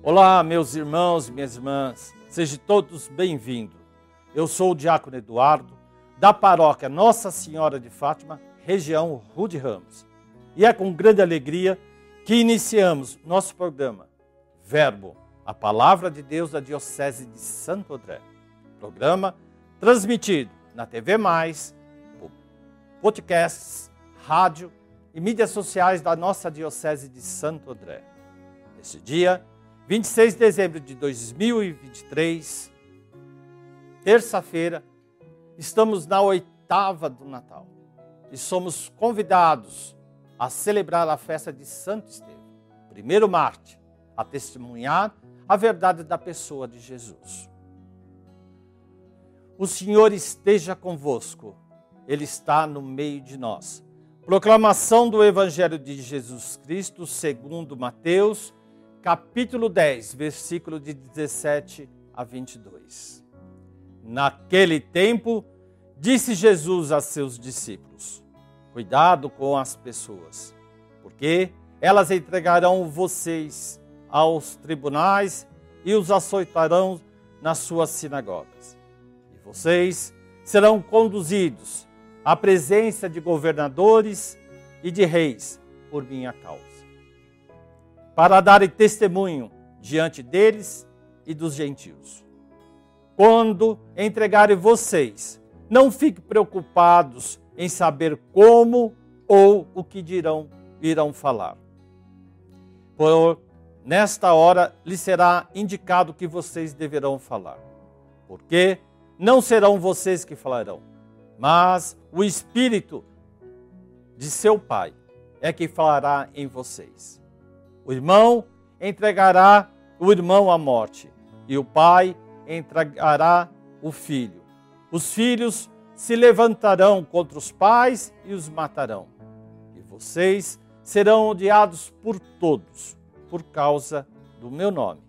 Olá, meus irmãos e minhas irmãs, sejam todos bem-vindos. Eu sou o Diácono Eduardo, da paróquia Nossa Senhora de Fátima, região Rude Ramos. E é com grande alegria que iniciamos nosso programa Verbo, a Palavra de Deus da Diocese de Santo André. Programa transmitido na TV Mais, podcasts, rádio e mídias sociais da nossa Diocese de Santo André. Neste dia, 26 de dezembro de 2023, terça-feira, estamos na oitava do Natal e somos convidados a celebrar a festa de Santo Estevão, primeiro Marte, a testemunhar a verdade da pessoa de Jesus. O Senhor esteja convosco, Ele está no meio de nós. Proclamação do Evangelho de Jesus Cristo segundo Mateus, capítulo 10, versículo de 17 a 22. Naquele tempo, disse Jesus a seus discípulos: Cuidado com as pessoas, porque elas entregarão vocês aos tribunais e os açoitarão nas suas sinagogas. E vocês serão conduzidos à presença de governadores e de reis por minha causa para darem testemunho diante deles e dos gentios. Quando entregarem vocês, não fiquem preocupados em saber como ou o que dirão, irão falar. Por nesta hora lhes será indicado que vocês deverão falar. Porque não serão vocês que falarão, mas o Espírito de seu Pai é que falará em vocês. O irmão entregará o irmão à morte, e o pai entregará o filho. Os filhos se levantarão contra os pais e os matarão. E vocês serão odiados por todos, por causa do meu nome.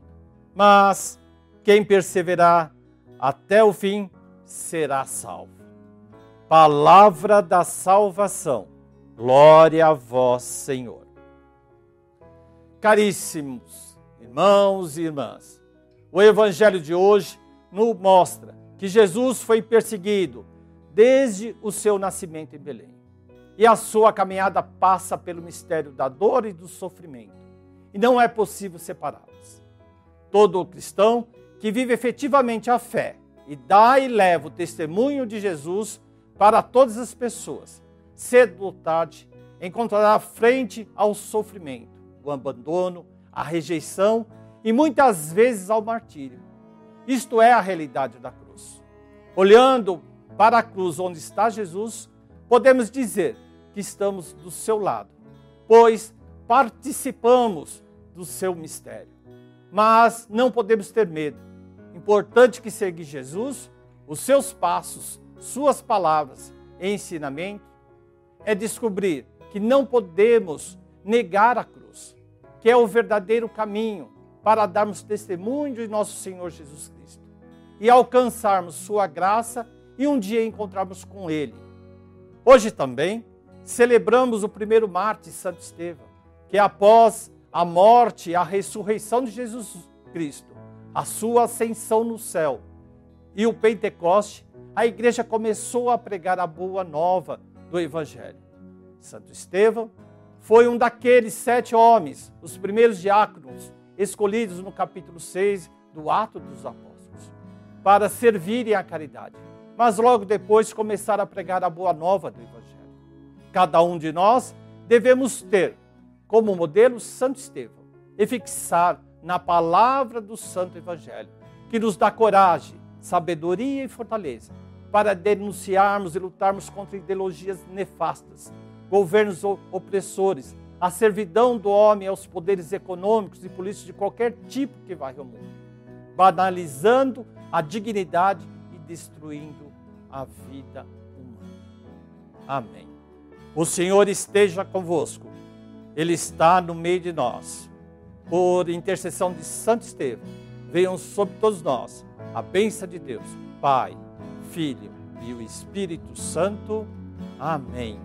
Mas quem perseverar até o fim será salvo. Palavra da salvação. Glória a vós, Senhor. Caríssimos irmãos e irmãs, o Evangelho de hoje nos mostra que Jesus foi perseguido desde o seu nascimento em Belém. E a sua caminhada passa pelo mistério da dor e do sofrimento. E não é possível separá-los. Todo cristão que vive efetivamente a fé e dá e leva o testemunho de Jesus para todas as pessoas, cedo ou tarde, encontrará frente ao sofrimento abandono, a rejeição e muitas vezes ao martírio. Isto é a realidade da cruz. Olhando para a cruz onde está Jesus, podemos dizer que estamos do seu lado, pois participamos do seu mistério. Mas não podemos ter medo. Importante que seguir Jesus, os seus passos, suas palavras e ensinamento, é descobrir que não podemos negar a cruz, que é o verdadeiro caminho para darmos testemunho de nosso Senhor Jesus Cristo e alcançarmos Sua graça e um dia encontrarmos com Ele. Hoje também celebramos o primeiro mártir Santo Estevão, que após a morte e a ressurreição de Jesus Cristo, a sua ascensão no céu e o Pentecoste, a igreja começou a pregar a boa nova do Evangelho. Santo Estevão foi um daqueles sete homens, os primeiros diáconos, escolhidos no capítulo 6 do Ato dos Apóstolos, para servirem à caridade. Mas logo depois começaram a pregar a boa nova do Evangelho. Cada um de nós devemos ter como modelo Santo Estevão e fixar na palavra do Santo Evangelho, que nos dá coragem, sabedoria e fortaleza para denunciarmos e lutarmos contra ideologias nefastas governos opressores, a servidão do homem aos poderes econômicos e políticos de qualquer tipo que varre o mundo, banalizando a dignidade e destruindo a vida humana. Amém. O Senhor esteja convosco, Ele está no meio de nós. Por intercessão de Santo Estevão, venham sobre todos nós a bênção de Deus, Pai, Filho e o Espírito Santo. Amém.